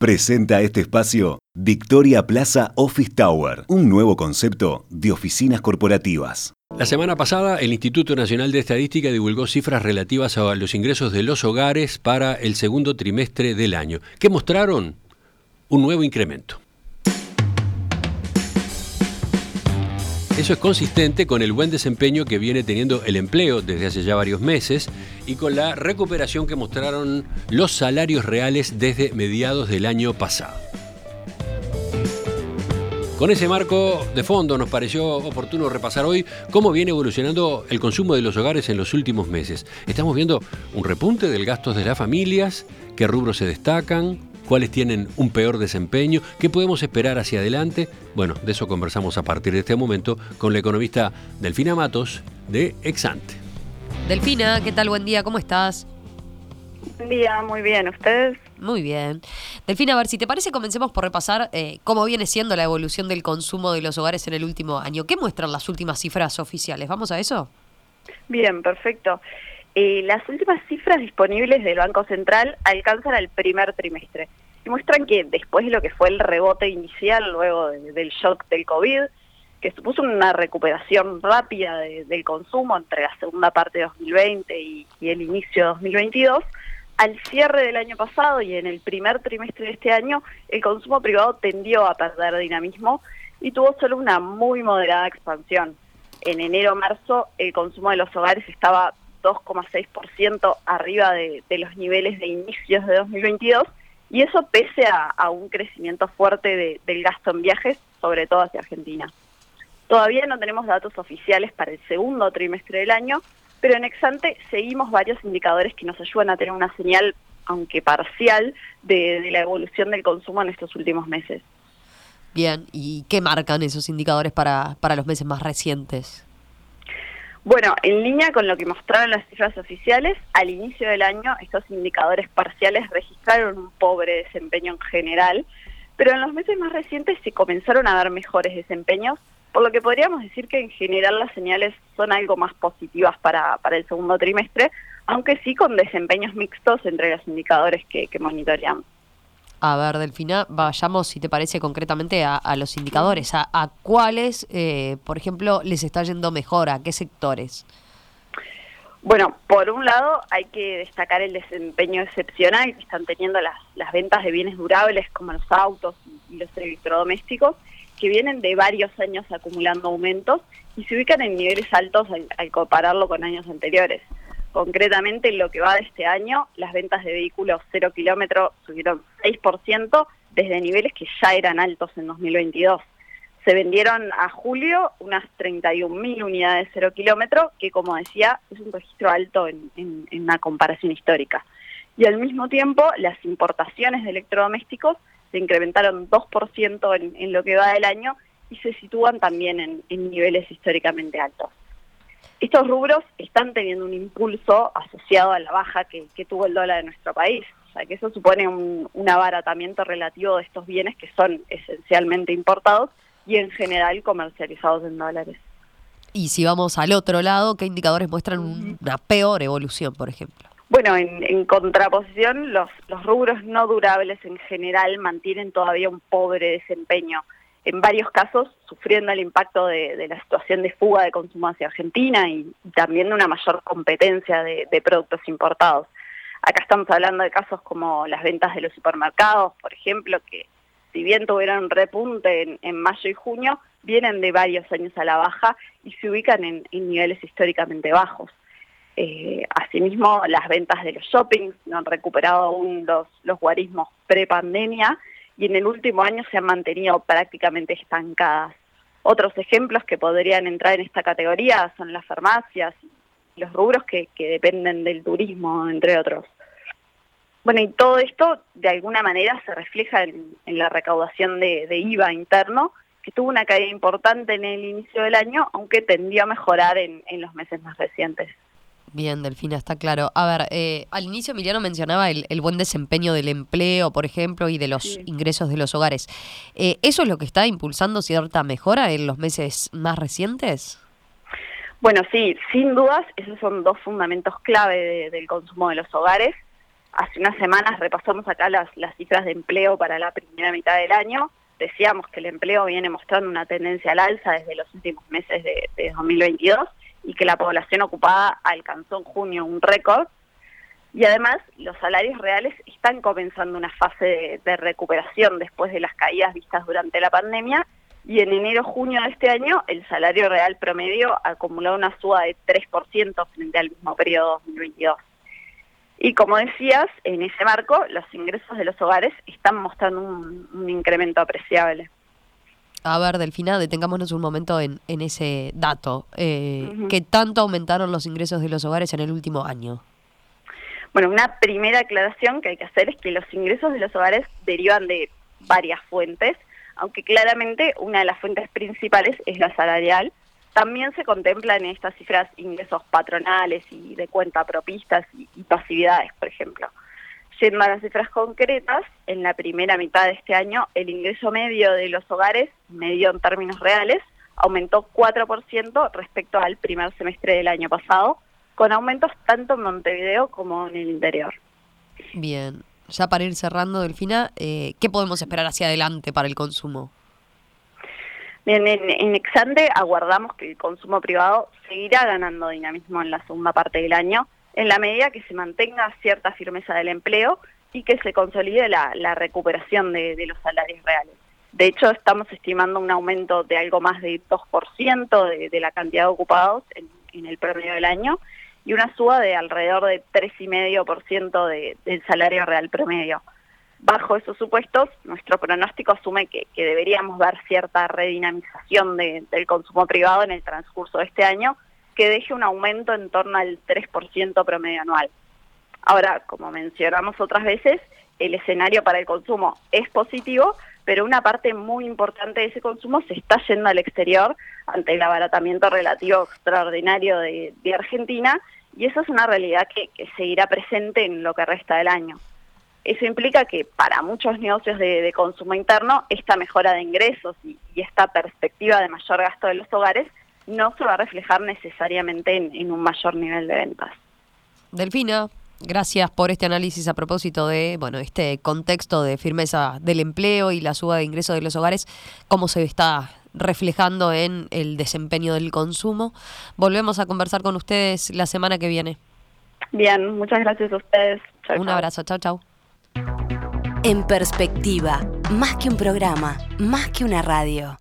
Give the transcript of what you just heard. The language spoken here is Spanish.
Presenta este espacio Victoria Plaza Office Tower, un nuevo concepto de oficinas corporativas. La semana pasada, el Instituto Nacional de Estadística divulgó cifras relativas a los ingresos de los hogares para el segundo trimestre del año, que mostraron un nuevo incremento. Eso es consistente con el buen desempeño que viene teniendo el empleo desde hace ya varios meses y con la recuperación que mostraron los salarios reales desde mediados del año pasado. Con ese marco de fondo nos pareció oportuno repasar hoy cómo viene evolucionando el consumo de los hogares en los últimos meses. Estamos viendo un repunte del gasto de las familias, qué rubros se destacan, cuáles tienen un peor desempeño, qué podemos esperar hacia adelante. Bueno, de eso conversamos a partir de este momento con la economista Delfina Matos de Exante. Delfina, ¿qué tal? Buen día, ¿cómo estás? Buen día, muy bien. ¿Ustedes? Muy bien. Delfina, a ver, si te parece, comencemos por repasar eh, cómo viene siendo la evolución del consumo de los hogares en el último año. ¿Qué muestran las últimas cifras oficiales? ¿Vamos a eso? Bien, perfecto. Eh, las últimas cifras disponibles del Banco Central alcanzan el primer trimestre y muestran que después de lo que fue el rebote inicial luego del shock del COVID, que supuso una recuperación rápida del consumo entre la segunda parte de 2020 y, y el inicio de 2022, al cierre del año pasado y en el primer trimestre de este año, el consumo privado tendió a perder dinamismo y tuvo solo una muy moderada expansión. En enero-marzo el consumo de los hogares estaba 2,6% arriba de, los niveles de inicios de 2022 y eso pese a, un crecimiento fuerte del gasto en viajes, sobre todo hacia Argentina. Todavía no tenemos datos oficiales para el segundo trimestre del año, pero en Exante seguimos varios indicadores que nos ayudan a tener una señal, aunque parcial, de, la evolución del consumo en estos últimos meses. Bien, ¿y qué marcan esos indicadores para, para los meses más recientes? Bueno, en línea con lo que mostraron las cifras oficiales, al inicio del año estos indicadores parciales registraron un pobre desempeño en general, pero en los meses más recientes se comenzaron a dar mejores desempeños por lo que podríamos decir que en general las señales son algo más positivas para, para el segundo trimestre, aunque sí con desempeños mixtos entre los indicadores que, que monitoreamos. A ver, Delfina, vayamos, si te parece, concretamente a, los indicadores. ¿A, a cuáles, eh, por ejemplo, les está yendo mejor? ¿A qué sectores? Bueno, por un lado hay que destacar el desempeño excepcional que están teniendo las, las ventas de bienes durables como los autos y los electrodomésticos que vienen de varios años acumulando aumentos y se ubican en niveles altos al, compararlo con años anteriores. Concretamente, en lo que va de este año, las ventas de vehículos cero kilómetros subieron 6% desde niveles que ya eran altos en 2022. Se vendieron a julio unas 31.000 unidades cero kilómetro, que como decía, es un registro alto en, en una comparación histórica. Y al mismo tiempo, las importaciones de electrodomésticos se incrementaron 2% en, en lo que va del año y se sitúan también en, niveles históricamente altos. Estos rubros están teniendo un impulso asociado a la baja que, tuvo el dólar en nuestro país, o sea que eso supone un, abaratamiento relativo de estos bienes que son esencialmente importados y en general comercializados en dólares. Y si vamos al otro lado, ¿qué indicadores muestran una peor evolución, por ejemplo? Bueno, en, contraposición, los, los rubros no durables en general mantienen todavía un pobre desempeño, en varios casos sufriendo el impacto de, la situación de fuga de consumo hacia Argentina y, también de una mayor competencia de, productos importados. Acá estamos hablando de casos como las ventas de los supermercados, por ejemplo, que si bien tuvieron repunte en, mayo y junio, vienen de varios años a la baja y se ubican en niveles históricamente bajos. Eh, asimismo, las ventas de los shoppings no han recuperado aún los, guarismos pre-pandemia y en el último año se han mantenido prácticamente estancadas. Otros ejemplos que podrían entrar en esta categoría son las farmacias, los rubros que, dependen del turismo, entre otros. Bueno, y todo esto de alguna manera se refleja en, la recaudación de, IVA interno, que tuvo una caída importante en el inicio del año, aunque tendió a mejorar en los meses más recientes. Bien, Delfina, está claro. A ver, eh, al inicio Emiliano mencionaba el, buen desempeño del empleo, por ejemplo, y de los ingresos de los hogares. Eh, ¿Eso es lo que está impulsando cierta mejora en los meses más recientes? Bueno, sí, sin dudas, esos son dos fundamentos clave del consumo de los hogares. hace unas semanas repasamos acá las, las cifras de empleo para la primera mitad del año. Decíamos que el empleo viene mostrando una tendencia al alza desde los últimos meses de, de 2022 y que la población ocupada alcanzó en junio un récord. Y además los salarios reales están comenzando una fase de, recuperación después de las caídas vistas durante la pandemia y en enero-junio de este año el salario real promedio acumuló una suba de 3% frente al mismo periodo 2022. Y como decías, en ese marco los ingresos de los hogares están mostrando un, incremento apreciable. A ver, Delfina, detengámonos un momento en, en ese dato. Eh, ¿Qué tanto aumentaron los ingresos de los hogares en el último año? Bueno, una primera aclaración que hay que hacer es que los ingresos de los hogares derivan de varias fuentes, aunque claramente una de las fuentes principales es la salarial. También se contemplan en estas cifras ingresos patronales y de cuenta propistas y, pasividades, por ejemplo. Siendo a las cifras concretas, en la primera mitad de este año el ingreso medio de los hogares, medio en términos reales, aumentó 4% respecto al primer semestre del año pasado, con aumentos tanto en Montevideo como en el interior. Bien, ya para ir cerrando, Delfina, eh, ¿qué podemos esperar hacia adelante para el consumo? Bien, en, en Exante aguardamos que el consumo privado seguirá ganando dinamismo en la segunda parte del año, en la medida que se mantenga cierta firmeza del empleo y que se consolide la, recuperación de, los salarios reales. De hecho, estamos estimando un aumento de algo más de 2% de, de la cantidad de ocupados en, en, el promedio del año y una suba de alrededor de 3,5% de, del salario real promedio. Bajo esos supuestos, nuestro pronóstico asume que, que deberíamos ver cierta redinamización de, del consumo privado en el transcurso de este año, que deje un aumento en torno al 3% promedio anual. Ahora, como mencionamos otras veces, el escenario para el consumo es positivo, pero una parte muy importante de ese consumo se está yendo al exterior ante el abaratamiento relativo extraordinario de, Argentina y eso es una realidad que, seguirá presente en lo que resta del año. Eso implica que para muchos negocios de, consumo interno esta mejora de ingresos y esta perspectiva de mayor gasto de los hogares no se va a reflejar necesariamente en, un mayor nivel de ventas. Delfina, Gracias por este análisis a propósito de bueno este contexto de firmeza del empleo y la suba de ingresos de los hogares, cómo se está reflejando en el desempeño del consumo. Volvemos a conversar con ustedes la semana que viene. Bien, muchas gracias a ustedes. un abrazo, chao, chao. En perspectiva, más que un programa, más que una radio.